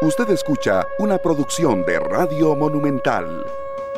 Usted escucha una producción de Radio Monumental.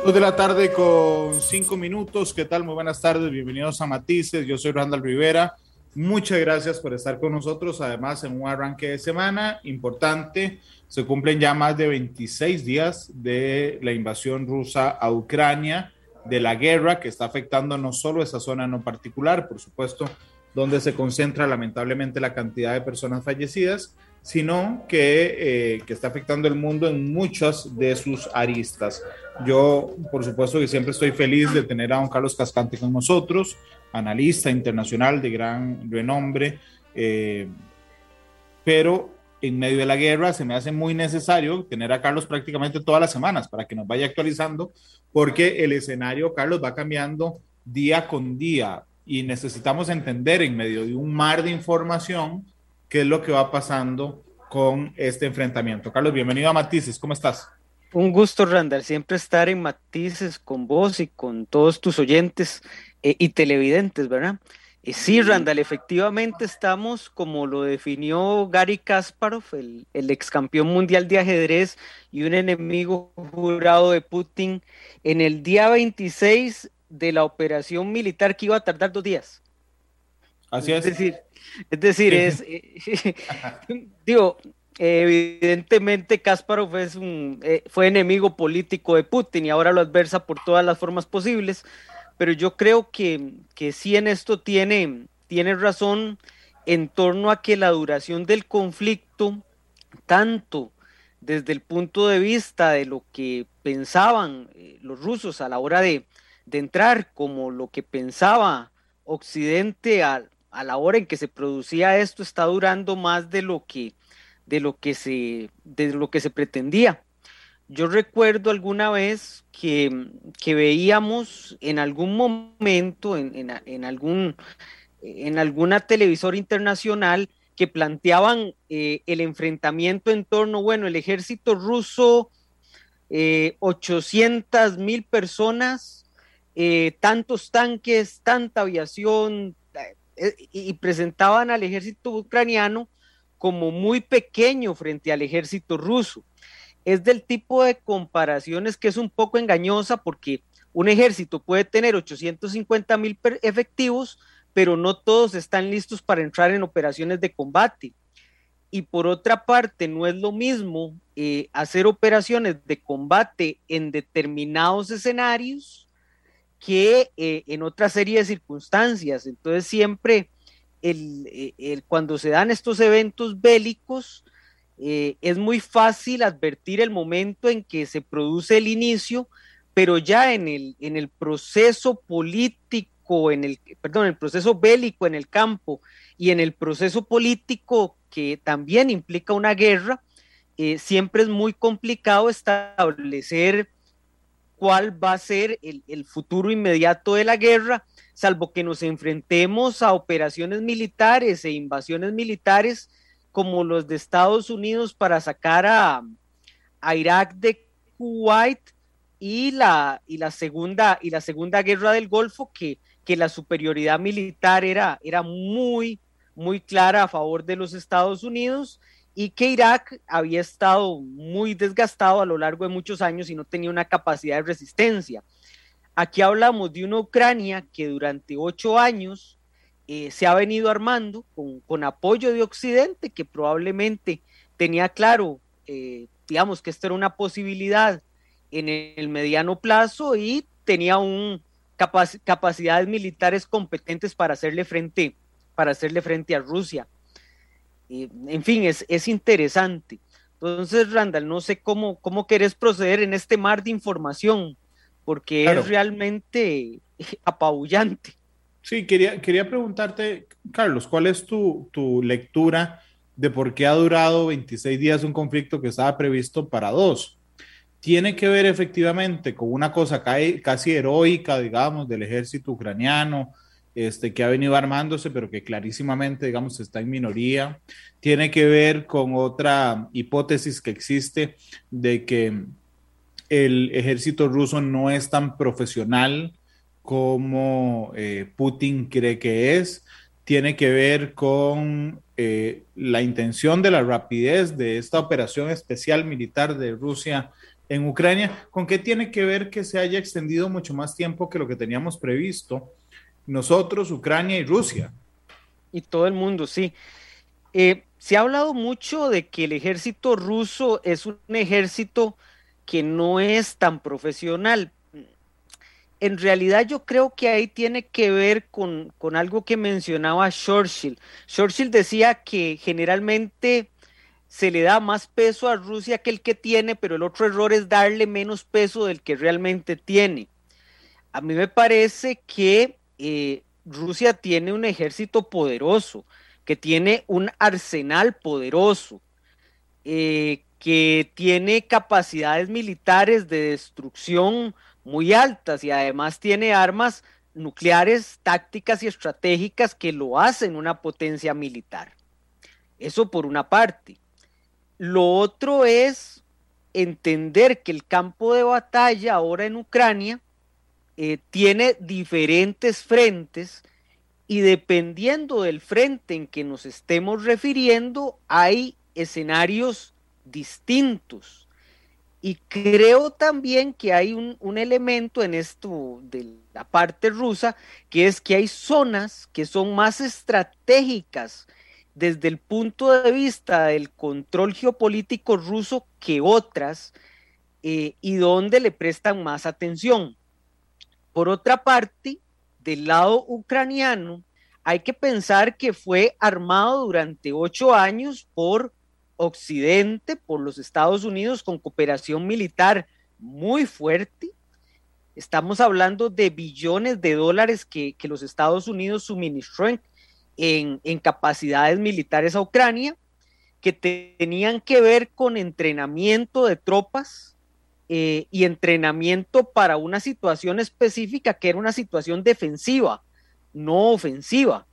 Dos de la tarde con cinco minutos. ¿Qué tal? Muy buenas tardes. Bienvenidos a Matices. Yo soy Randall Rivera. Muchas gracias por estar con nosotros. Además, en un arranque de semana importante, se cumplen ya más de 26 días de la invasión rusa a Ucrania, de la guerra que está afectando no solo esa zona en particular, por supuesto, donde se concentra lamentablemente la cantidad de personas fallecidas, sino que, eh, que, está afectando el mundo en muchas de sus aristas. Yo, por supuesto, que siempre estoy feliz de tener a don Carlos Cascante con nosotros, analista internacional de gran renombre, eh, pero en medio de la guerra se me hace muy necesario tener a Carlos prácticamente todas las semanas para que nos vaya actualizando, porque el escenario, Carlos, va cambiando día con día y necesitamos entender en medio de un mar de información qué es lo que va pasando con este enfrentamiento. Carlos, bienvenido a Matices, ¿cómo estás? Un gusto, Randall, siempre estar en Matices con vos y con todos tus oyentes eh, y televidentes, ¿verdad? Eh, sí, Randall, efectivamente estamos, como lo definió Gary Kasparov, el, el ex campeón mundial de ajedrez y un enemigo jurado de Putin, en el día 26 de la operación militar que iba a tardar dos días. Así es. Es decir, es decir, es, eh, digo, evidentemente Kasparov es un, eh, fue enemigo político de Putin y ahora lo adversa por todas las formas posibles, pero yo creo que, que sí en esto tiene, tiene razón en torno a que la duración del conflicto, tanto desde el punto de vista de lo que pensaban eh, los rusos a la hora de, de entrar, como lo que pensaba Occidente a, a la hora en que se producía esto está durando más de lo que, de lo que, se, de lo que se pretendía. Yo recuerdo alguna vez que, que veíamos en algún momento, en, en, algún, en alguna televisor internacional, que planteaban eh, el enfrentamiento en torno, bueno, el ejército ruso, eh, 800 mil personas, eh, tantos tanques, tanta aviación, y presentaban al ejército ucraniano como muy pequeño frente al ejército ruso. Es del tipo de comparaciones que es un poco engañosa porque un ejército puede tener 850 mil efectivos, pero no todos están listos para entrar en operaciones de combate. Y por otra parte, no es lo mismo eh, hacer operaciones de combate en determinados escenarios que eh, en otra serie de circunstancias. Entonces siempre el, eh, cuando se dan estos eventos bélicos, eh, es muy fácil advertir el momento en que se produce el inicio, pero ya en el, en el proceso político, en el, perdón, el proceso bélico en el campo y en el proceso político que también implica una guerra, siempre es muy complicado establecer cuál va a ser el, el, futuro inmediato de la guerra, salvo que nos enfrentemos a operaciones militares e invasiones militares como los de Estados Unidos para sacar a, a Irak de Kuwait y la, y la, segunda, y la segunda guerra del Golfo, que, que la superioridad militar era, era muy, muy clara a favor de los Estados Unidos y que Irak había estado muy desgastado a lo largo de muchos años y no tenía una capacidad de resistencia. Aquí hablamos de una Ucrania que durante ocho años eh, se ha venido armando con, apoyo de Occidente, que probablemente tenía claro, eh, digamos, que esto era una posibilidad en el mediano plazo y tenía un, capac capacidades militares competentes para hacerle frente, para hacerle frente a Rusia en fin, es, es interesante. Entonces, Randall, no sé cómo, cómo querés proceder en este mar de información, porque claro. es realmente apabullante. Sí, quería, quería preguntarte, Carlos, ¿cuál es tu, tu, lectura de por qué ha durado 26 días un conflicto que estaba previsto para dos? Tiene que ver efectivamente con una cosa casi heroica, digamos, del ejército ucraniano, este, que ha venido armándose, pero que clarísimamente, digamos, está en minoría. Tiene que ver con otra hipótesis que existe de que el ejército ruso no es tan profesional como eh, Putin cree que es. tiene que ver con eh, la intención de la rapidez de esta operación especial militar de Rusia en Ucrania. ¿Con qué tiene que ver que se haya extendido mucho más tiempo que lo que teníamos previsto? Nosotros, Ucrania y Rusia. Y todo el mundo, sí. Eh, se ha hablado mucho de que el ejército ruso es un ejército que no es tan profesional. En realidad yo creo que ahí tiene que ver con, con algo que mencionaba Churchill. Churchill decía que generalmente se le da más peso a Rusia que el que tiene, pero el otro error es darle menos peso del que realmente tiene. A mí me parece que eh, Rusia tiene un ejército poderoso que tiene un arsenal poderoso, eh, que tiene capacidades militares de destrucción muy altas y además tiene armas nucleares, tácticas y estratégicas que lo hacen una potencia militar. Eso por una parte. Lo otro es entender que el campo de batalla ahora en Ucrania eh, tiene diferentes frentes y dependiendo del frente en que nos estemos refiriendo, hay escenarios distintos. Y creo también que hay un, un, elemento en esto de la parte rusa, que es que hay zonas que son más estratégicas desde el punto de vista del control geopolítico ruso que otras, eh, y donde le prestan más atención. Por otra parte, del lado ucraniano, hay que pensar que fue armado durante ocho años por Occidente, por los Estados Unidos, con cooperación militar muy fuerte. Estamos hablando de billones de dólares que, los Estados Unidos suministró en, en, capacidades militares a Ucrania, que tenían que ver con entrenamiento de tropas eh, y entrenamiento para una situación específica que era una situación defensiva no ofensiva.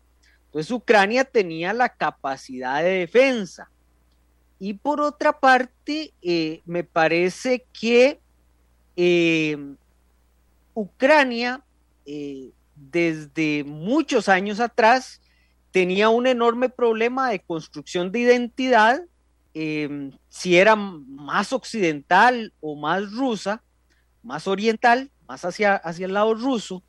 Entonces Ucrania tenía la capacidad de defensa. Y por otra parte, eh, me parece que eh, Ucrania, desde muchos años atrás, tenía un enorme problema de construcción de identidad, si era más occidental o más rusa, más oriental, más hacia, hacia el lado ruso,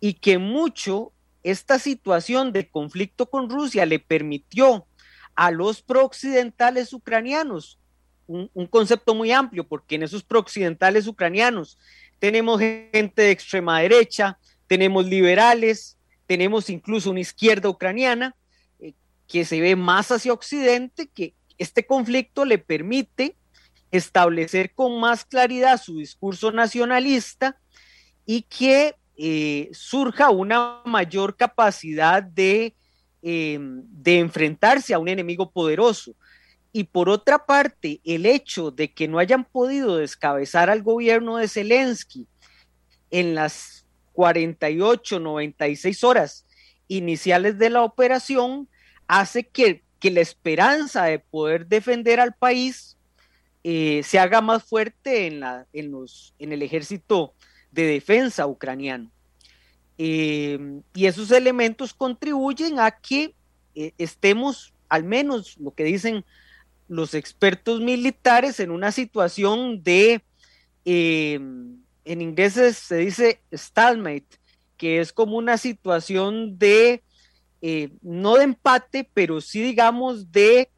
y que mucho esta situación de conflicto con Rusia le permitió a los prooccidentales ucranianos, un, concepto muy amplio, porque en esos prooccidentales ucranianos tenemos gente de extrema derecha, tenemos liberales, tenemos incluso una izquierda ucraniana eh, que se ve más hacia Occidente, que este conflicto le permite establecer con más claridad su discurso nacionalista y que eh, surja una mayor capacidad de, em, de enfrentarse a un enemigo poderoso. Y por otra parte, el hecho de que no hayan podido descabezar al gobierno de Zelensky en las 48, 96 horas iniciales de la operación hace que, la esperanza de poder defender al país eh, se haga más fuerte en, la, en, los, en el ejército de defensa ucraniano. Eh, y esos elementos contribuyen a que eh, estemos, al menos lo que dicen los expertos militares, en una situación de, eh, en inglés se dice stalemate, que es como una situación de, no de empate, pero sí digamos de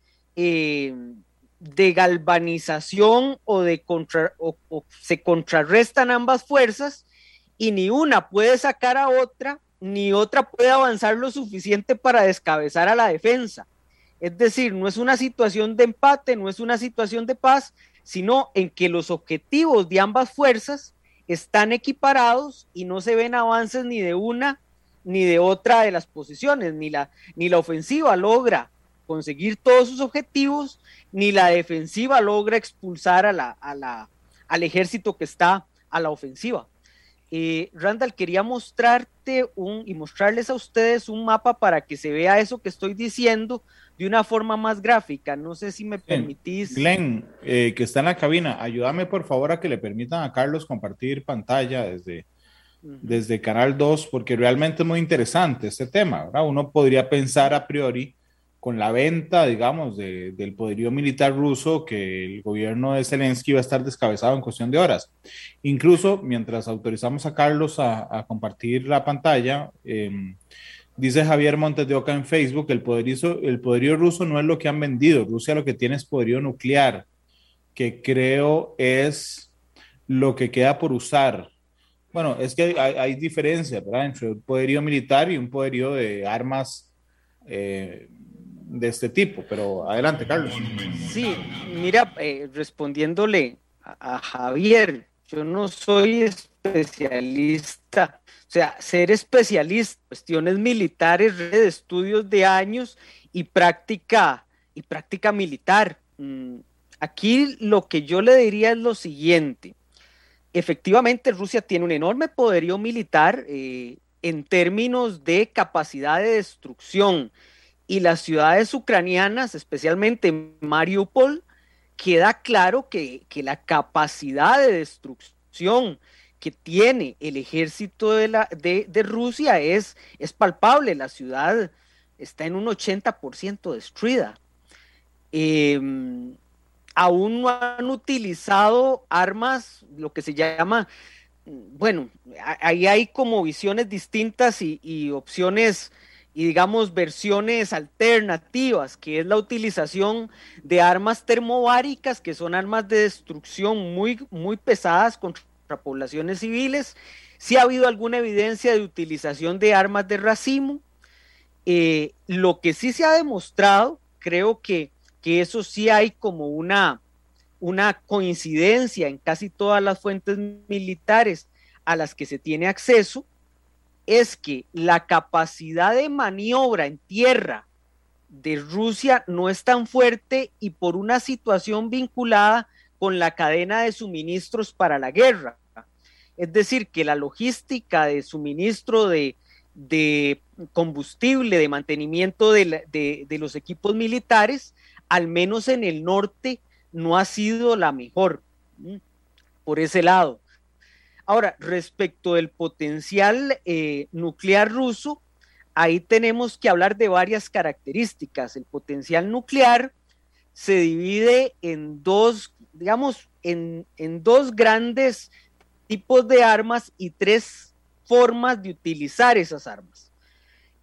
de galvanización o de o, se contrarrestan ambas fuerzas y ni una puede sacar a otra, ni otra puede avanzar lo suficiente para descabezar a la defensa. Es decir, no es una situación de empate, no es una situación de paz, sino en que los objetivos de ambas fuerzas están equiparados y no se ven avances ni de una ni de otra de las posiciones, ni la, ni la ofensiva logra conseguir todos sus objetivos, ni la defensiva logra expulsar a la, a la, al ejército que está a la ofensiva. Eh, Randall, quería mostrarte un y mostrarles a ustedes un mapa para que se vea eso que estoy diciendo de una forma más gráfica. No sé si me permitís. Glenn, eh, que está en la cabina, ayúdame por favor a que le permitan a Carlos compartir pantalla desde, desde Canal 2, porque realmente es muy interesante este tema. ¿verdad? Uno podría pensar a priori con la venta, digamos, del poderío militar ruso, que el gobierno de Zelensky va a estar descabezado en cuestión de horas. Incluso mientras autorizamos a Carlos a, compartir la pantalla, em, dice Javier Montes de Oca en Facebook, el poderío, el poderío ruso no es lo que han vendido, Rusia lo que tiene es poderío nuclear, que creo es lo que queda por usar. Bueno, es que hay, hay diferencias, ¿verdad? Entre un poderío militar y un poderío de armas eh, de este tipo, pero adelante, Carlos. Sí, mira, eh, respondiéndole a, Javier, yo no soy especialista, o sea, ser especialista, cuestiones militares, de estudios de años y práctica, y práctica militar. Mm, aquí lo que yo le diría es lo siguiente. Efectivamente, Rusia tiene un enorme poderío militar eh, en términos de capacidad de destrucción y las ciudades ucranianas, especialmente Mariupol, queda claro que, la capacidad de destrucción que tiene el ejército de, la, de, Rusia es, es palpable. La ciudad está en un 80% destruida. Em, aún no han utilizado armas, lo que se llama, bueno, ahí hay como visiones distintas y, opciones y digamos versiones alternativas, que es la utilización de armas termobáricas, que son armas de destrucción muy, muy pesadas contra poblaciones civiles. Si ha habido alguna evidencia de utilización de armas de racimo. Eh, lo que sí se ha demostrado, creo que, que eso sí hay como una, una coincidencia en casi todas las fuentes militares a las que se tiene acceso, es que la capacidad de maniobra en tierra de Rusia no es tan fuerte y por una situación vinculada con la cadena de suministros para la guerra. Es decir, que la logística de suministro de, combustible, de mantenimiento de, de, los equipos militares, al menos en el norte, no ha sido la mejor por ese lado. Ahora, respecto del potencial eh, nuclear ruso, ahí tenemos que hablar de varias características. El potencial nuclear se divide en dos, digamos, en, dos grandes tipos de armas y tres formas de utilizar esas armas.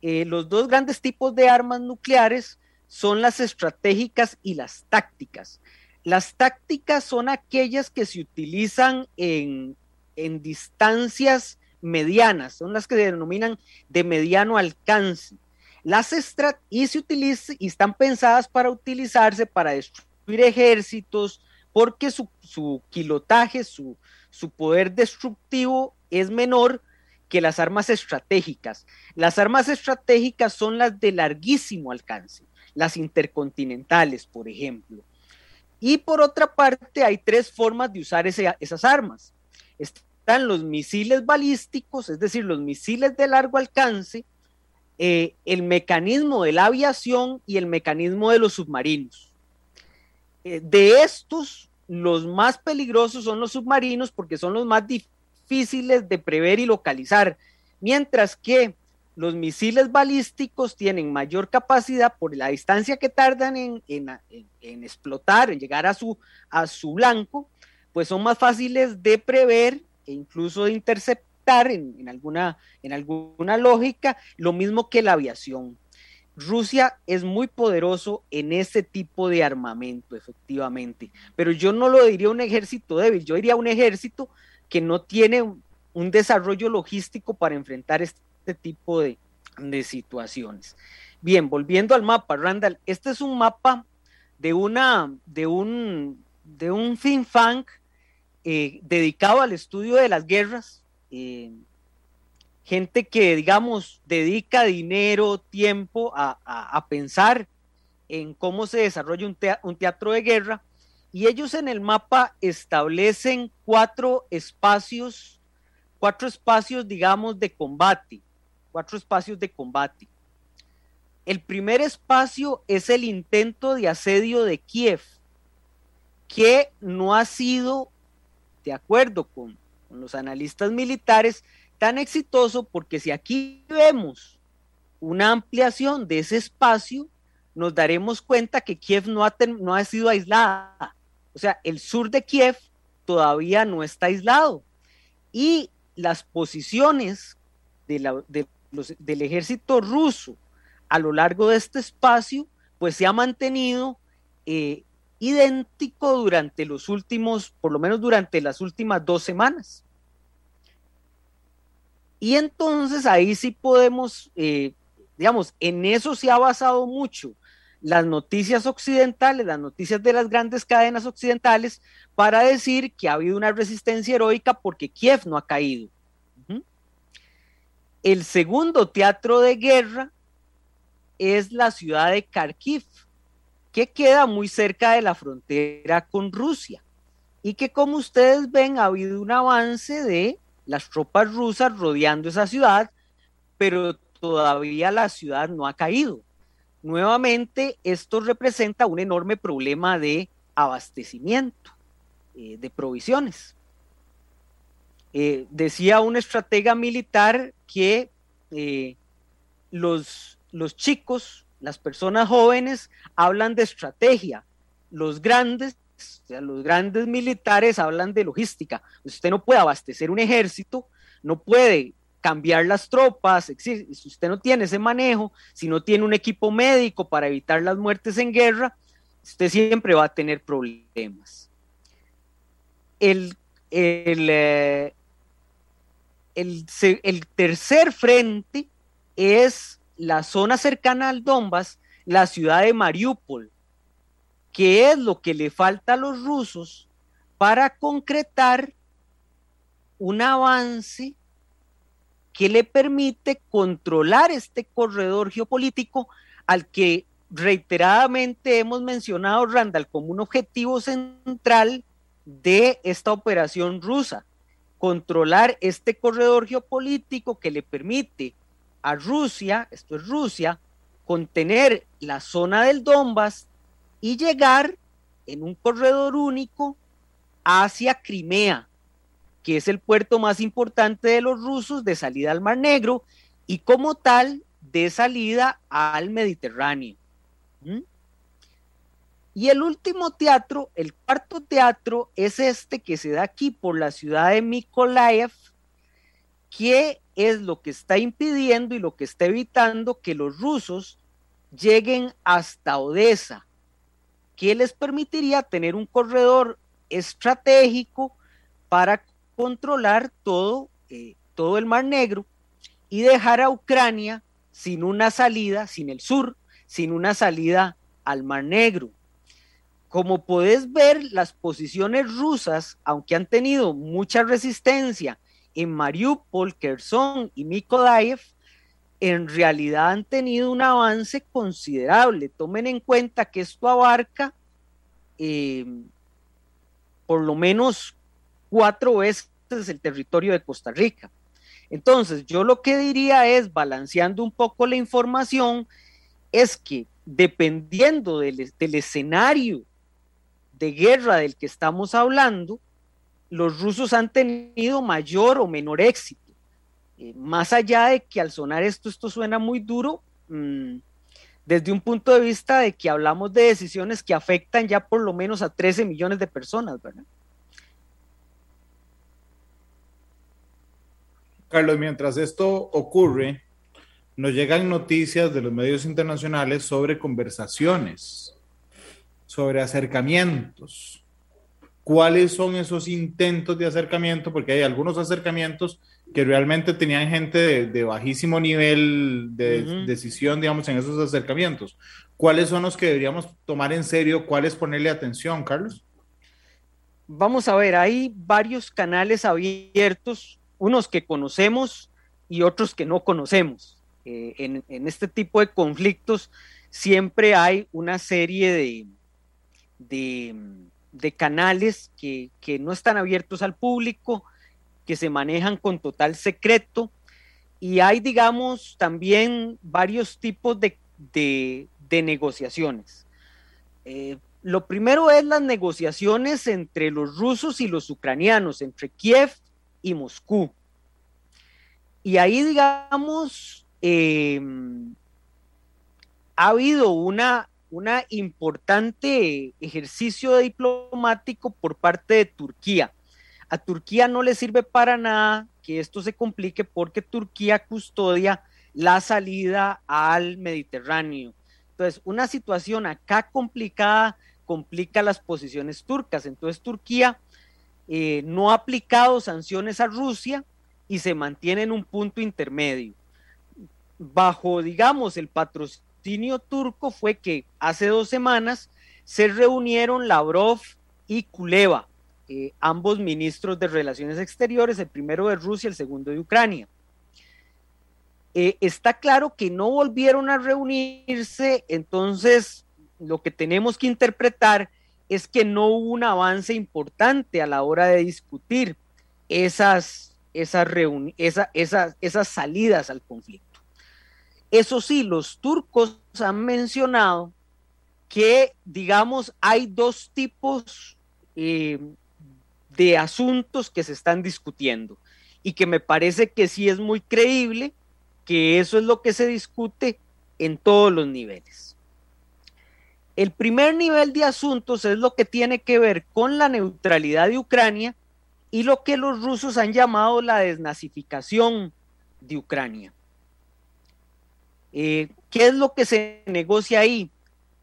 Eh, los dos grandes tipos de armas nucleares son las estratégicas y las tácticas. Las tácticas son aquellas que se utilizan en en distancias medianas, son las que se denominan de mediano alcance. Las estrat y se utilizan y están pensadas para utilizarse para destruir ejércitos, porque su, su kilotaje, su, su poder destructivo es menor que las armas estratégicas. Las armas estratégicas son las de larguísimo alcance, las intercontinentales, por ejemplo. Y por otra parte, hay tres formas de usar esas armas están los misiles balísticos, es decir, los misiles de largo alcance, eh, el mecanismo de la aviación y el mecanismo de los submarinos. Eh, de estos, los más peligrosos son los submarinos porque son los más difíciles de prever y localizar, mientras que los misiles balísticos tienen mayor capacidad por la distancia que tardan en, explotar, en llegar a su, a su blanco, pues son más fáciles de prever e incluso de interceptar en, alguna, en alguna lógica, lo mismo que la aviación. Rusia es muy poderoso en ese tipo de armamento, efectivamente, pero yo no lo diría un ejército débil, yo diría un ejército que no tiene un desarrollo logístico para enfrentar este tipo de, de situaciones. Bien, volviendo al mapa, Randall, este es un mapa de una, de un, de un think tank eh, dedicado al estudio de las guerras, eh, gente que, digamos, dedica dinero, tiempo a, pensar en cómo se desarrolla un, teatro de guerra, y ellos en el mapa establecen cuatro espacios, cuatro espacios, digamos, de combate, cuatro espacios de combate. El primer espacio es el intento de asedio de Kiev, que no ha sido de acuerdo con, los analistas militares, tan exitoso porque si aquí vemos una ampliación de ese espacio, nos daremos cuenta que Kiev no ha, no ha sido aislada. O sea, el sur de Kiev todavía no está aislado. Y las posiciones del ejército ruso a lo largo de este espacio, pues se ha mantenido eh, idéntico durante los últimos, por lo menos durante las últimas dos semanas. Y entonces ahí sí podemos, eh, digamos, en eso se ha basado mucho las noticias occidentales, las noticias de las grandes cadenas occidentales, para decir que ha habido una resistencia heroica porque Kiev no ha caído. El segundo teatro de guerra es la ciudad de Kharkiv, que queda muy cerca de la frontera con Rusia y que como ustedes ven ha habido un avance de las tropas rusas rodeando esa ciudad, pero todavía la ciudad no ha caído. Nuevamente, esto representa un enorme problema de abastecimiento, eh, de provisiones. Eh, decía un estratega militar que eh, los, los chicos, las personas jóvenes, hablan de estrategia, los grandes los grandes militares hablan de logística. Usted no puede abastecer un ejército, no puede cambiar las tropas, si usted no tiene ese manejo, si no tiene un equipo médico para evitar las muertes en guerra, usted siempre va a tener problemas. El, eh, el, tercer frente es la zona cercana al Donbass, la ciudad de Mariupol, que es lo que le falta a los rusos para concretar un avance que le permite controlar este corredor geopolítico al que reiteradamente hemos mencionado, Randall, como un objetivo central de esta operación rusa, controlar este corredor geopolítico que le permite a Rusia, esto es Rusia, contener la zona del Donbass y llegar en un corredor único hacia Crimea, que es el puerto más importante de los rusos de salida al Mar Negro y como tal de salida al Mediterráneo. ¿Mm? Y el último teatro, el cuarto teatro, es este que se da aquí por la ciudad de Mykolaiv, que es lo que está impidiendo y lo que está evitando que los rusos lleguen hasta Odessa, que les permitiría tener un corredor estratégico para controlar todo, eh, todo el Mar Negro y dejar a Ucrania sin una salida, sin el sur, sin una salida al Mar Negro. Como puedes ver, las posiciones rusas, aunque han tenido mucha resistencia en Mariupol, Kherson y Mykolaiv, en realidad han tenido un avance considerable. Tomen en cuenta que esto abarca eh, por lo menos cuatro veces el territorio de Costa Rica. Entonces, yo lo que diría es, balanceando un poco la información, es que dependiendo del, escenario de guerra del que estamos hablando, los rusos han tenido mayor o menor éxito. Eh, más allá de que al sonar esto, esto suena muy duro, mm, desde un punto de vista de que hablamos de decisiones que afectan ya por lo menos a 13 millones de personas, ¿verdad? Carlos, mientras esto ocurre, nos llegan noticias de los medios internacionales sobre conversaciones, sobre acercamientos. ¿Cuáles son esos intentos de acercamiento? Porque hay algunos acercamientos que realmente tenían gente de, bajísimo nivel de decisión, digamos, en esos acercamientos. ¿Cuáles son los que deberíamos tomar en serio? ¿Cuáles ponerle atención, Carlos? Vamos a ver, hay varios canales abiertos unos que conocemos y otros que no conocemos. Eh, en, este tipo de conflictos siempre hay una serie de, de, canales que, no están abiertos al público, que se manejan con total secreto y hay, digamos, también varios tipos de, negociaciones. Eh, lo primero es las negociaciones entre los rusos y los ucranianos, entre Kiev y Moscú. y ahí, digamos, eh, ha habido una, una importante ejercicio diplomático por parte de Turquía. A Turquía no le sirve para nada que esto se complique porque Turquía custodia la salida al Mediterráneo. Entonces, una situación acá complicada complica las posiciones turcas. Entonces, Turquía eh, no ha aplicado sanciones a Rusia y se mantiene en un punto intermedio. Bajo, digamos, el patrocinio turco fue que hace dos semanas se reunieron Lavrov y Kuleva, eh, ambos ministros de Relaciones Exteriores, el primero de Rusia, el segundo de Ucrania. Eh, está claro que no volvieron a reunirse, entonces lo que tenemos que interpretar es que no hubo un avance importante a la hora de discutir esas, esas, esas, esas salidas al conflicto. Eso sí, los turcos han mencionado que, digamos, hay dos tipos eh, de asuntos que se están discutiendo y que me parece que sí es muy creíble que eso es lo que se discute en todos los niveles. El primer nivel de asuntos es lo que tiene que ver con la neutralidad de Ucrania y lo que los rusos han llamado la desnazificación de Ucrania. Eh, ¿Qué es lo que se negocia ahí?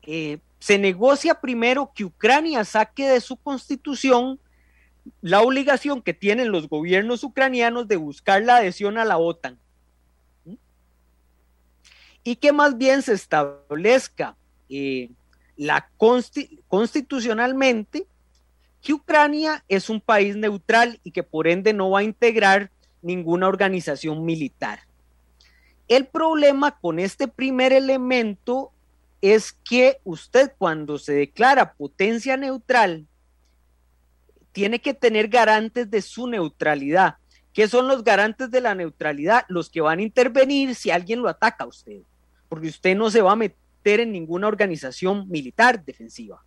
Eh, se negocia primero que Ucrania saque de su constitución la obligación que tienen los gobiernos ucranianos de buscar la adhesión a la OTAN. Y que más bien se establezca eh, la constitucionalmente que Ucrania es un país neutral y que por ende no va a integrar ninguna organización militar. El problema con este primer elemento es que usted cuando se declara potencia neutral tiene que tener garantes de su neutralidad. ¿Qué son los garantes de la neutralidad? Los que van a intervenir si alguien lo ataca a usted, porque usted no se va a meter en ninguna organización militar defensiva.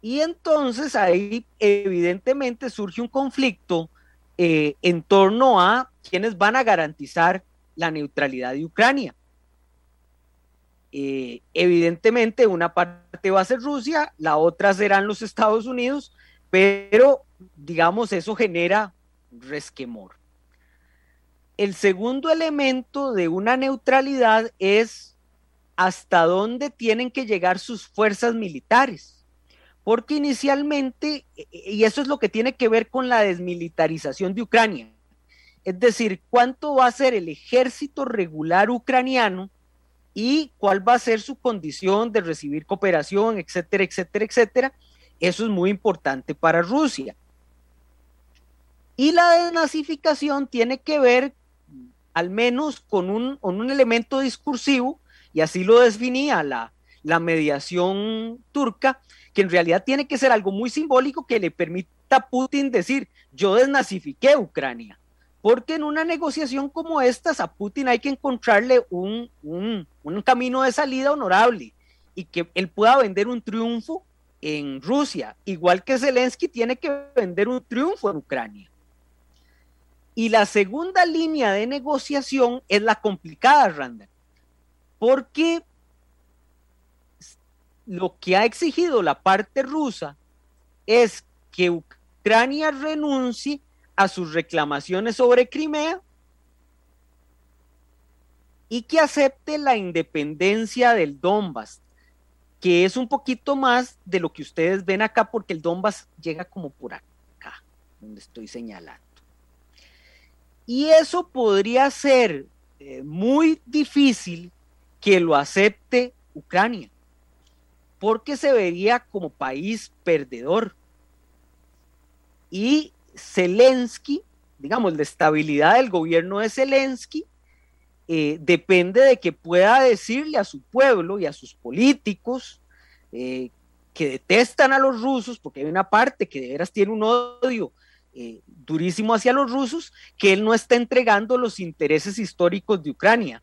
Y entonces ahí evidentemente surge un conflicto eh, en torno a quienes van a garantizar la neutralidad de Ucrania. Eh, evidentemente una parte va a ser Rusia, la otra serán los Estados Unidos, pero digamos eso genera resquemor. El segundo elemento de una neutralidad es hasta dónde tienen que llegar sus fuerzas militares. Porque inicialmente, y eso es lo que tiene que ver con la desmilitarización de Ucrania, es decir, cuánto va a ser el ejército regular ucraniano y cuál va a ser su condición de recibir cooperación, etcétera, etcétera, etcétera. Eso es muy importante para Rusia. Y la desnazificación tiene que ver al menos con un, con un elemento discursivo y así lo definía la, la mediación turca, que en realidad tiene que ser algo muy simbólico que le permita a Putin decir, yo desnazifiqué Ucrania. Porque en una negociación como esta, a Putin hay que encontrarle un, un, un camino de salida honorable y que él pueda vender un triunfo en Rusia, igual que Zelensky tiene que vender un triunfo en Ucrania. Y la segunda línea de negociación es la complicada, Randall, porque lo que ha exigido la parte rusa es que Ucrania renuncie a sus reclamaciones sobre Crimea y que acepte la independencia del Donbass, que es un poquito más de lo que ustedes ven acá, porque el Donbass llega como por acá, donde estoy señalando. Y eso podría ser eh, muy difícil que lo acepte Ucrania, porque se vería como país perdedor. Y Zelensky, digamos, la estabilidad del gobierno de Zelensky eh, depende de que pueda decirle a su pueblo y a sus políticos eh, que detestan a los rusos, porque hay una parte que de veras tiene un odio eh, durísimo hacia los rusos, que él no está entregando los intereses históricos de Ucrania.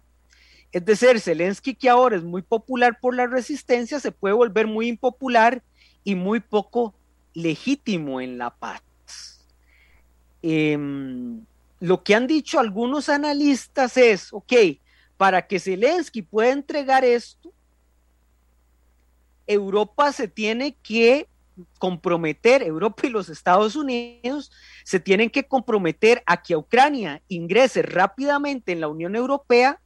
Es decir, Zelensky, que ahora es muy popular por la resistencia, se puede volver muy impopular y muy poco legítimo en la paz. Em, lo que han dicho algunos analistas es, ok, para que Zelensky pueda entregar esto, Europa se tiene que comprometer, Europa y los Estados Unidos se tienen que comprometer a que Ucrania ingrese rápidamente en la Unión Europea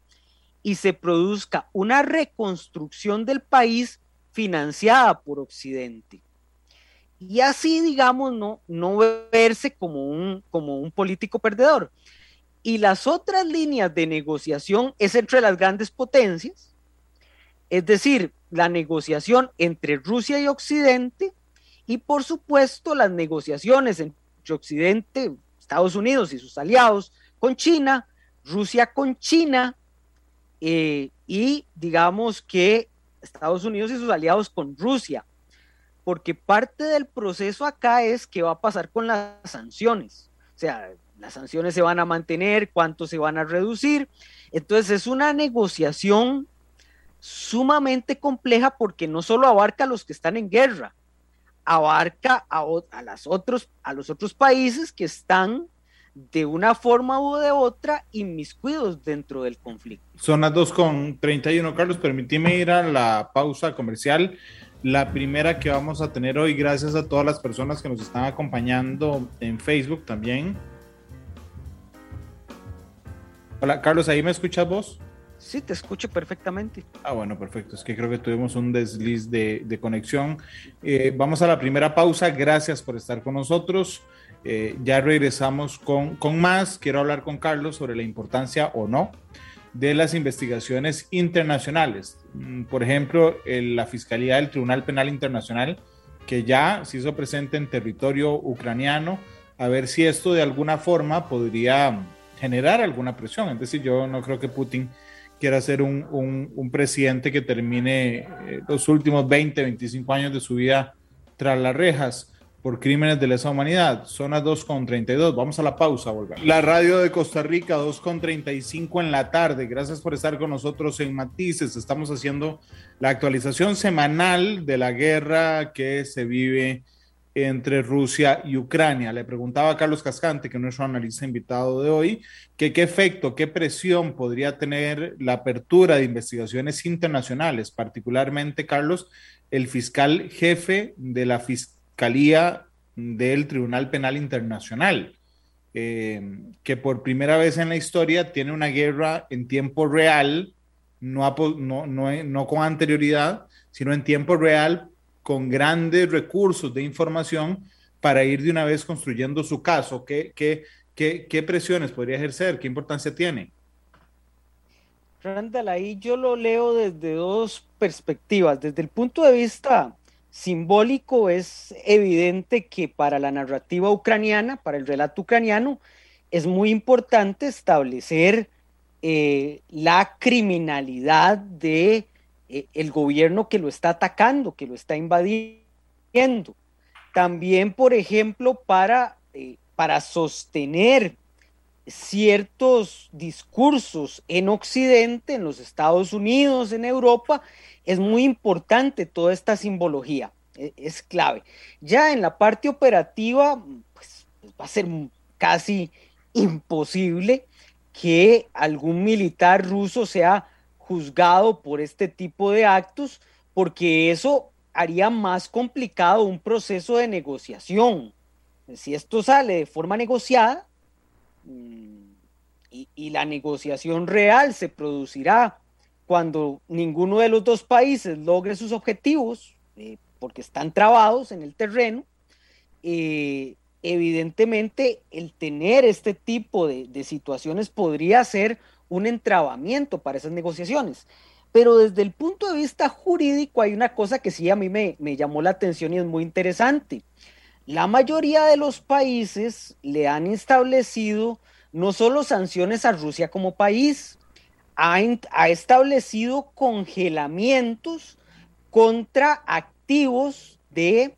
y se produzca una reconstrucción del país financiada por Occidente. Y así, digamos, no, no verse como un, como un político perdedor. Y las otras líneas de negociación es entre las grandes potencias, es decir, la negociación entre Rusia y Occidente, y por supuesto las negociaciones entre Occidente, Estados Unidos y sus aliados con China, Rusia con China eh, y digamos que Estados Unidos y sus aliados con Rusia, porque parte del proceso acá es qué va a pasar con las sanciones, o sea, las sanciones se van a mantener, cuánto se van a reducir, entonces es una negociación sumamente compleja porque no solo abarca a los que están en guerra, abarca a, las otros, a los otros países que están de una forma u de otra inmiscuidos dentro del conflicto. Son las 2.31, Carlos, permíteme ir a la pausa comercial. La primera que vamos a tener hoy, gracias a todas las personas que nos están acompañando en Facebook también. Hola, Carlos, ¿ahí me escuchas vos? Sí, te escucho perfectamente. Ah, bueno, perfecto. Es que creo que tuvimos un desliz de, conexión. Eh, vamos a la primera pausa. Gracias por estar con nosotros. Eh, ya regresamos con, con más. Quiero hablar con Carlos sobre la importancia o no de las investigaciones internacionales. Mm, por ejemplo, la Fiscalía del Tribunal Penal Internacional, que ya se hizo presente en territorio ucraniano, a ver si esto de alguna forma podría generar alguna presión. Es decir, yo no creo que Putin quiera ser un, un, presidente que termine eh, los últimos 20, 25 años de su vida tras las rejas por crímenes de lesa humanidad. Son las 2.32. Vamos a la pausa, volver. La radio de Costa Rica, 2.35 en la tarde. Gracias por estar con nosotros en Matices. Estamos haciendo la actualización semanal de la guerra que se vive entre Rusia y Ucrania. Le preguntaba a Carlos Cascante, que es nuestro analista invitado de hoy, qué efecto, qué presión podría tener la apertura de investigaciones internacionales, particularmente, Carlos, el fiscal jefe de la Fiscalía del Tribunal Penal Internacional, eh, que por primera vez en la historia tiene una guerra en tiempo real, no, con anterioridad, sino en tiempo real con grandes recursos de información para ir de una vez construyendo su caso? ¿Qué, qué, qué, qué presiones podría ejercer? ¿Qué importancia tiene? Randall, ahí yo lo leo desde dos perspectivas. Desde el punto de vista simbólico, es evidente que para la narrativa ucraniana, para el relato ucraniano, es muy importante establecer eh, la criminalidad de eh, el gobierno que lo está atacando, que lo está invadiendo. También, por ejemplo, para, eh, para sostener ciertos discursos en Occidente, en los Estados Unidos, en Europa, es muy importante toda esta simbología, e, es, clave. Ya en la parte operativa, pues, pues, va a ser casi imposible que algún militar ruso sea juzgado por este tipo de actos, porque eso haría más complicado un proceso de negociación. Si esto sale de forma negociada y, la negociación real se producirá cuando ninguno de los dos países logre sus objetivos, eh, porque están trabados en el terreno, eh, evidentemente el tener este tipo de, situaciones podría ser un entrabamiento para esas negociaciones. Pero desde el punto de vista jurídico hay una cosa que sí a mí me, llamó la atención y es muy interesante. La mayoría de los países le han establecido no solo sanciones a Rusia como país, ha, establecido congelamientos contra activos de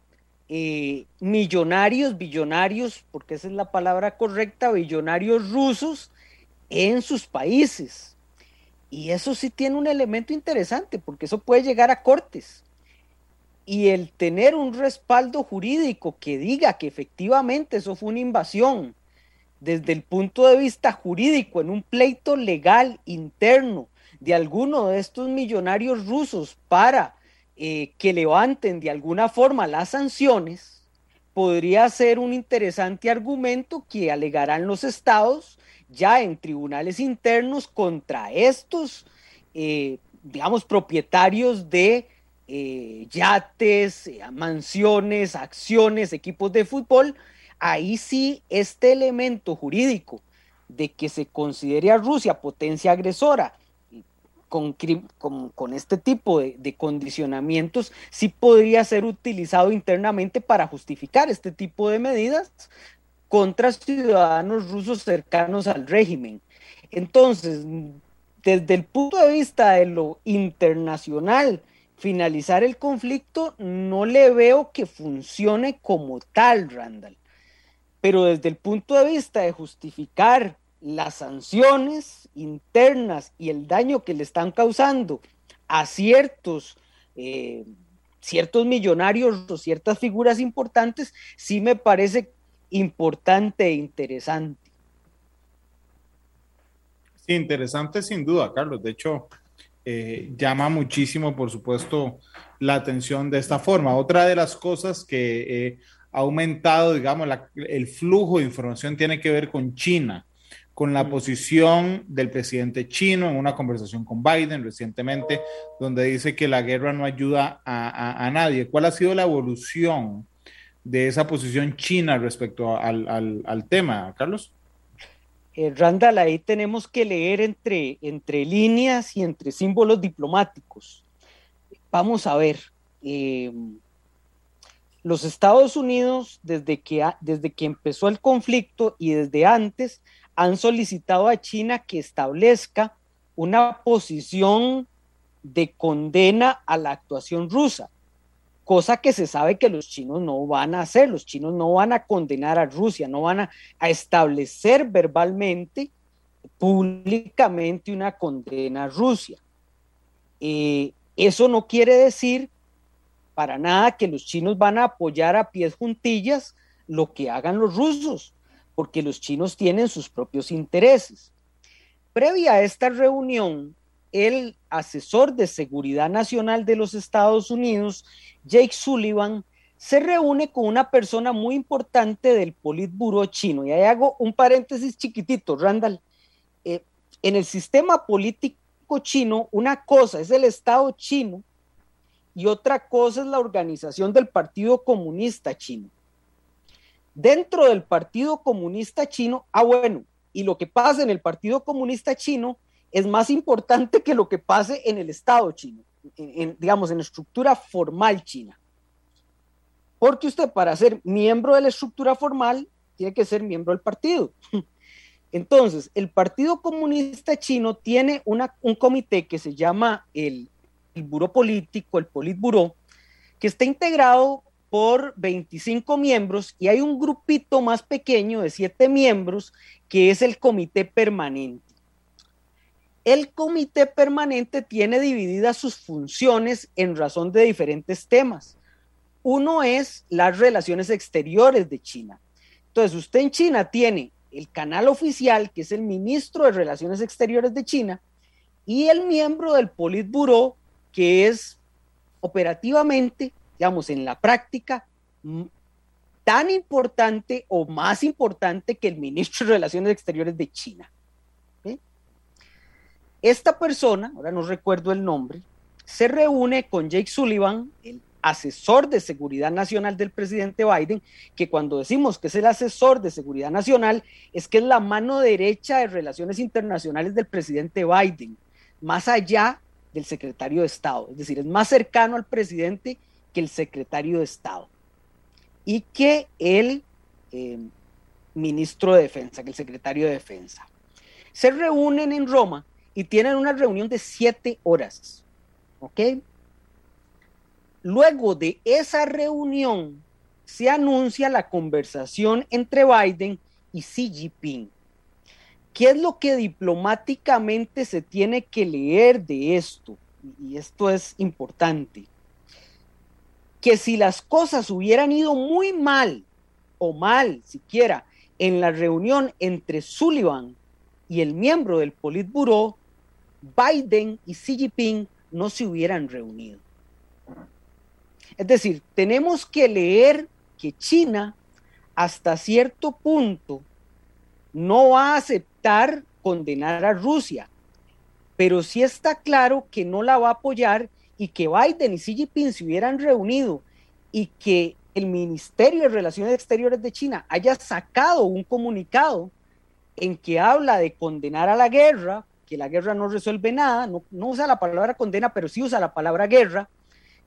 eh, millonarios, billonarios, porque esa es la palabra correcta, billonarios rusos en sus países. Y eso sí tiene un elemento interesante, porque eso puede llegar a cortes. Y el tener un respaldo jurídico que diga que efectivamente eso fue una invasión desde el punto de vista jurídico en un pleito legal interno de alguno de estos millonarios rusos para eh, que levanten de alguna forma las sanciones, podría ser un interesante argumento que alegarán los estados ya en tribunales internos contra estos, eh, digamos, propietarios de eh, yates, mansiones, acciones, equipos de fútbol, ahí sí este elemento jurídico de que se considere a Rusia potencia agresora con, con, este tipo de, de, condicionamientos, sí podría ser utilizado internamente para justificar este tipo de medidas contra ciudadanos rusos cercanos al régimen. Entonces, desde el punto de vista de lo internacional, finalizar el conflicto no le veo que funcione como tal, Randall pero desde el punto de vista de justificar las sanciones internas y el daño que le están causando a ciertos, eh, ciertos millonarios o ciertas figuras importantes, sí me parece importante e interesante. Sí, interesante sin duda, Carlos. De hecho, eh, llama muchísimo, por supuesto, la atención de esta forma. Otra de las cosas que eh, ha aumentado, digamos, el flujo de información tiene que ver con China, con la posición del presidente chino en una conversación con Biden recientemente, donde dice que la guerra no ayuda a, nadie. ¿Cuál ha sido la evolución de esa posición china respecto al, tema, Carlos? Eh, Randall, ahí tenemos que leer entre, entre líneas y entre símbolos diplomáticos. Vamos a ver. Eh, los Estados Unidos, desde que, desde que empezó el conflicto y desde antes, han solicitado a China que establezca una posición de condena a la actuación rusa, cosa que se sabe que los chinos no van a hacer, los chinos no van a condenar a Rusia, no van a, establecer verbalmente, públicamente una condena a Rusia. Eh, eso no quiere decir para nada que los chinos van a apoyar a pies juntillas lo que hagan los rusos, porque los chinos tienen sus propios intereses. Previa a esta reunión, el asesor de seguridad nacional de los Estados Unidos, Jake Sullivan, se reúne con una persona muy importante del Politburo chino. Y ahí hago un paréntesis chiquitito, Randall. Eh, en el sistema político chino, una cosa es el Estado chino y otra cosa es la organización del Partido Comunista Chino. Dentro del Partido Comunista Chino, ah bueno, y lo que pasa en el Partido Comunista Chino es más importante que lo que pase en el Estado chino, en, digamos, en la estructura formal china. Porque usted para ser miembro de la estructura formal tiene que ser miembro del partido. Entonces, el Partido Comunista Chino tiene un comité que se llama el el Buró Político, el Politburó, que está integrado por 25 miembros y hay un grupito más pequeño de 7 miembros que es el Comité Permanente. El Comité Permanente tiene divididas sus funciones en razón de diferentes temas. Uno es las relaciones exteriores de China. Entonces, usted en China tiene el canal oficial, que es el ministro de Relaciones Exteriores de China, y el miembro del Politburó, que es operativamente, digamos, en la práctica, tan importante o más importante que el ministro de Relaciones Exteriores de China. Esta persona, ahora no recuerdo el nombre, se reúne con Jake Sullivan, el asesor de seguridad nacional del presidente Biden, que cuando decimos que es el asesor de seguridad nacional, es que es la mano derecha de relaciones internacionales del presidente Biden, más allá del secretario de Estado, es decir, es más cercano al presidente que el secretario de Estado y que el eh, ministro de Defensa, que el secretario de Defensa. Se reúnen en Roma y tienen una reunión de siete horas, ¿ok? Luego de esa reunión se anuncia la conversación entre Biden y Xi Jinping. ¿Qué es lo que diplomáticamente se tiene que leer de esto? Y esto es importante. Que si las cosas hubieran ido muy mal, o mal siquiera, en la reunión entre Sullivan y el miembro del Politburo, Biden y Xi Jinping no se hubieran reunido. Es decir, tenemos que leer que China hasta cierto punto no va a aceptar condenar a Rusia, pero sí está claro que no la va a apoyar y que Biden y Xi Jinping se hubieran reunido y que el Ministerio de Relaciones Exteriores de China haya sacado un comunicado en que habla de condenar a la guerra, que la guerra no resuelve nada, no, usa la palabra condena, pero sí usa la palabra guerra,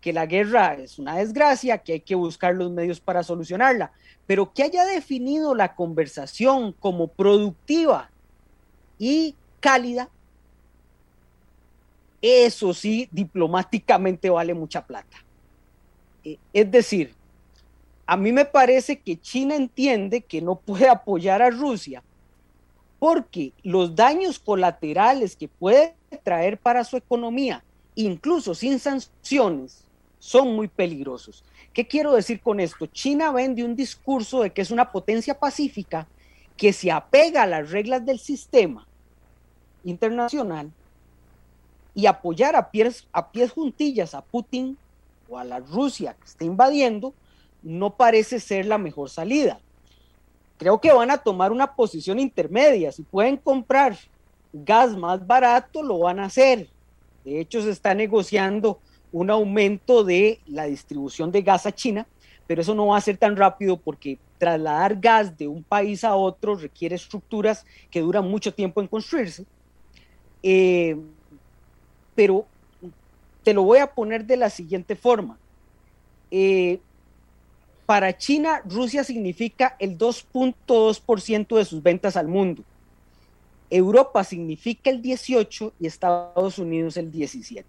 que la guerra es una desgracia, que hay que buscar los medios para solucionarla, pero que haya definido la conversación como productiva y cálida, eso sí diplomáticamente vale mucha plata. Eh, es decir, a mí me parece que China entiende que no puede apoyar a Rusia porque los daños colaterales que puede traer para su economía, incluso sin sanciones, son muy peligrosos. ¿Qué quiero decir con esto? China vende un discurso de que es una potencia pacífica que se apega a las reglas del sistema internacional y apoyar a pies, a pies juntillas a Putin o a la Rusia que está invadiendo no parece ser la mejor salida. Creo que van a tomar una posición intermedia. Si pueden comprar gas más barato, lo van a hacer. De hecho, se está negociando un aumento de la distribución de gas a China, pero eso no va a ser tan rápido porque trasladar gas de un país a otro requiere estructuras que duran mucho tiempo en construirse. Eh, pero te lo voy a poner de la siguiente forma. Eh, para China, Rusia significa el 2.2% de sus ventas al mundo. Europa significa el 18 y Estados Unidos el 17.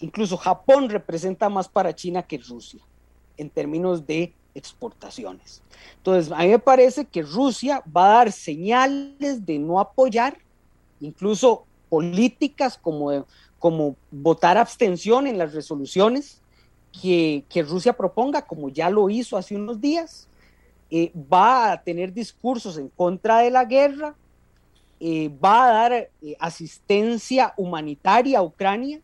Incluso Japón representa más para China que Rusia en términos de exportaciones. Entonces, a mí me parece que Rusia va a dar señales de no apoyar, incluso políticas como, como votar abstención en las resoluciones que, Rusia proponga, como ya lo hizo hace unos días. Eh, va a tener discursos en contra de la guerra, eh, va a dar eh, asistencia humanitaria a Ucrania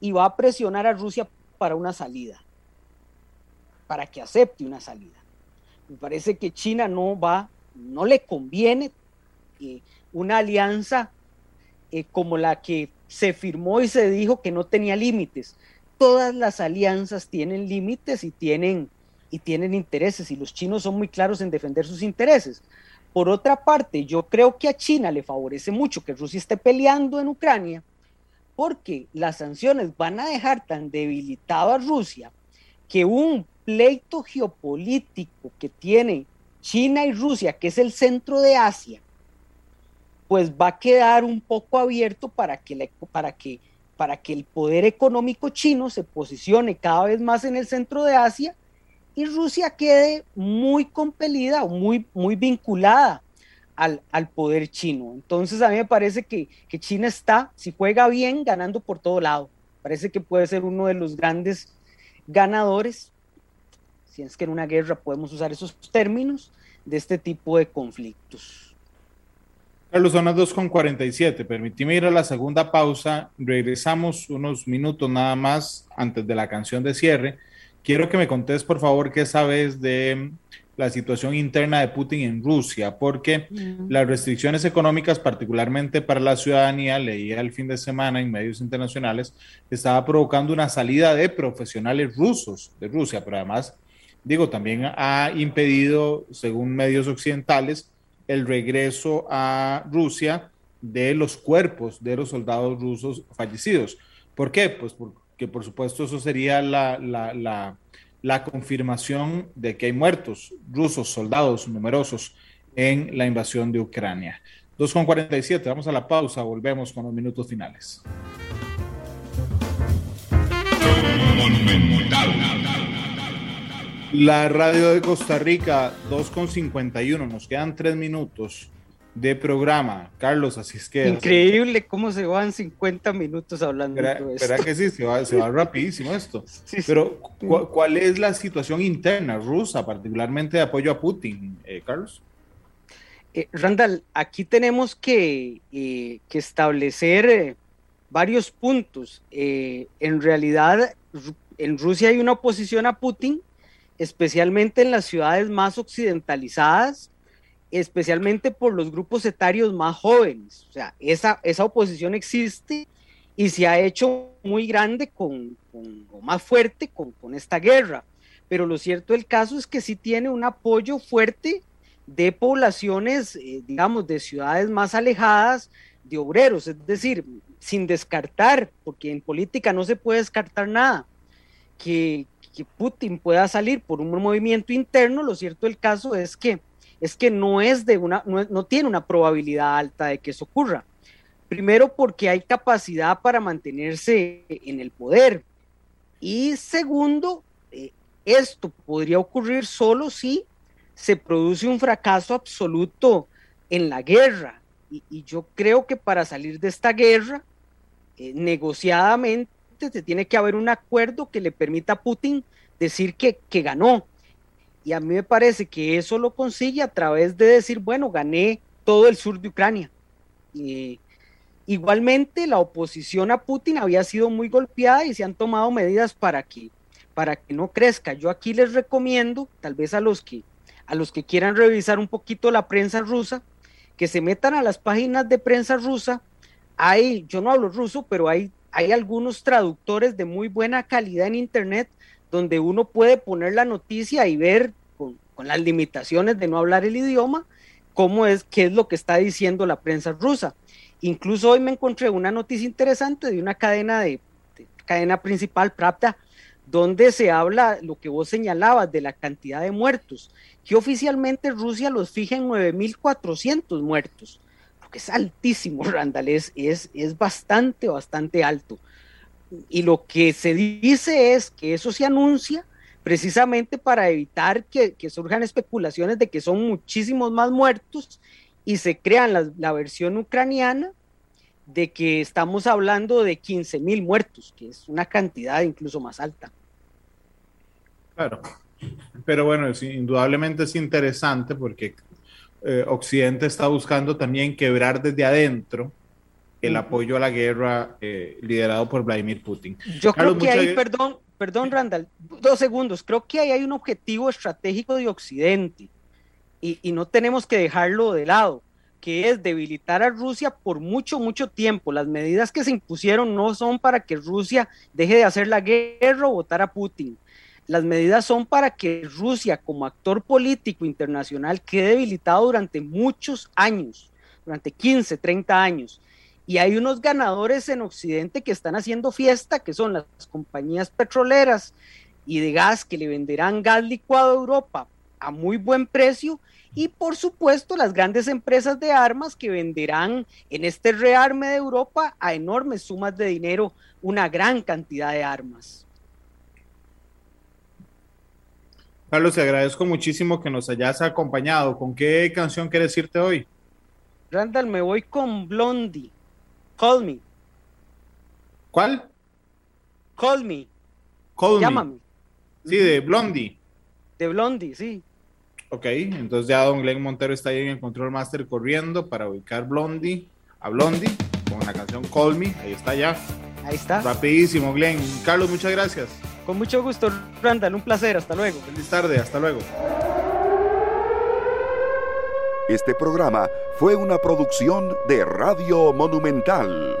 y va a presionar a Rusia para una salida, para que acepte una salida. Me parece que China no va, no le conviene una alianza como la que se firmó y se dijo que no tenía límites. Todas las alianzas tienen límites y tienen, y tienen intereses, y los chinos son muy claros en defender sus intereses. Por otra parte, yo creo que a China le favorece mucho que Rusia esté peleando en Ucrania, porque las sanciones van a dejar tan debilitado a Rusia que un pleito geopolítico que tiene China y Rusia, que es el centro de Asia, pues va a quedar un poco abierto para que, para que, para que el poder económico chino se posicione cada vez más en el centro de Asia y Rusia quede muy compelida o muy, muy vinculada al, poder chino. Entonces a mí me parece que, China está, si juega bien, ganando por todo lado. Parece que puede ser uno de los grandes ganadores, si es que en una guerra podemos usar esos términos, de este tipo de conflictos. Carlos, son las 2.47. Permíteme ir a la segunda pausa. Regresamos unos minutos nada más antes de la canción de cierre. Quiero que me contés, por favor, qué sabes de la situación interna de Putin en Rusia, porque mm. las restricciones económicas, particularmente para la ciudadanía, leía el fin de semana en medios internacionales, estaba provocando una salida de profesionales rusos de Rusia, pero además, digo, también ha impedido, según medios occidentales, el regreso a Rusia de los cuerpos de los soldados rusos fallecidos. ¿Por qué? Pues porque, por supuesto, eso sería la, la la confirmación de que hay muertos rusos, soldados numerosos en la invasión de Ucrania. 2.47, vamos a la pausa, volvemos con los minutos finales. La radio de Costa Rica, 2.51, nos quedan tres minutos de programa. Carlos, así es que... Increíble cómo se van 50 minutos hablando de esto. Espera que sí, se va, se va rapidísimo esto. Pero, ¿cuál es la situación interna rusa, particularmente de apoyo a Putin, eh, Carlos. Randall, aquí tenemos que, que establecer varios puntos. en realidad, en Rusia hay una oposición a Putin, especialmente en las ciudades más occidentalizadas, especialmente por los grupos etarios más jóvenes. O sea, esa, esa oposición existe y se ha hecho muy grande con, o más fuerte con, con, esta guerra. Pero lo cierto del caso es que sí tiene un apoyo fuerte de poblaciones, eh, digamos, de ciudades más alejadas, de obreros, es decir, sin descartar, porque en política no se puede descartar nada, que, que Putin pueda salir por un movimiento interno, lo cierto del caso es que es que no es de una, no, tiene una probabilidad alta de que eso ocurra. Primero porque hay capacidad para mantenerse en el poder. Y segundo, eh, esto podría ocurrir solo si se produce un fracaso absoluto en la guerra. Y, yo creo que para salir de esta guerra, eh, negociadamente, se tiene que haber un acuerdo que le permita a Putin decir que, que ganó y a mí me parece que eso lo consigue a través de decir, bueno, gané todo el sur de Ucrania. igualmente, la oposición a Putin había sido muy golpeada y se han tomado medidas para que, para que no crezca. Yo aquí les recomiendo, tal vez a los que, a los que quieran revisar un poquito la prensa rusa, que se metan a las páginas de prensa rusa. Hay, yo no hablo ruso, pero hay, hay algunos traductores de muy buena calidad en internet donde uno puede poner la noticia y ver con, las limitaciones de no hablar el idioma cómo es, qué es lo que está diciendo la prensa rusa. Incluso hoy me encontré una noticia interesante de una cadena de, cadena principal, Pravda, donde se habla lo que vos señalabas de la cantidad de muertos, que oficialmente Rusia los fija en 9.400 muertos, es altísimo, Randall, es, es, es bastante, bastante alto y lo que se dice es que eso se anuncia precisamente para evitar que, surjan especulaciones de que son muchísimos más muertos y se crean la, versión ucraniana de que estamos hablando de 15 mil muertos, que es una cantidad incluso más alta. Claro, pero bueno, indudablemente es interesante porque eh, Occidente está buscando también quebrar desde adentro el apoyo a la guerra eh, liderado por Vladimir Putin. Yo creo que ahí, perdón, perdón Randall, dos segundos, creo que ahí hay un objetivo estratégico de Occidente y, y, no tenemos que dejarlo de lado, que es debilitar a Rusia por mucho, mucho tiempo. Las medidas que se impusieron no son para que Rusia deje de hacer la guerra o votar a Putin. Las medidas son para que Rusia como actor político internacional quede debilitado durante muchos años, durante 15, 30 años y hay unos ganadores en Occidente que están haciendo fiesta, que son las compañías petroleras y de gas que le venderán gas licuado a Europa a muy buen precio y por supuesto las grandes empresas de armas que venderán en este rearme de Europa a enormes sumas de dinero una gran cantidad de armas. Carlos, te agradezco muchísimo que nos hayas acompañado. ¿Con qué canción quieres irte hoy? Randall, me voy con Blondie. Call me. ¿Cuál? Call me. Call Llámame. Sí, de Blondie. De Blondie, sí. Ok, entonces ya don Glenn Montero está ahí en el control master corriendo para ubicar Blondie a Blondie con la canción Call Me. Ahí está ya. Ahí está. Rapidísimo, Glenn. Carlos, muchas gracias. Con mucho gusto, Randall. Un placer. Hasta luego. Feliz tarde. Hasta luego. Este programa fue una producción de Radio Monumental.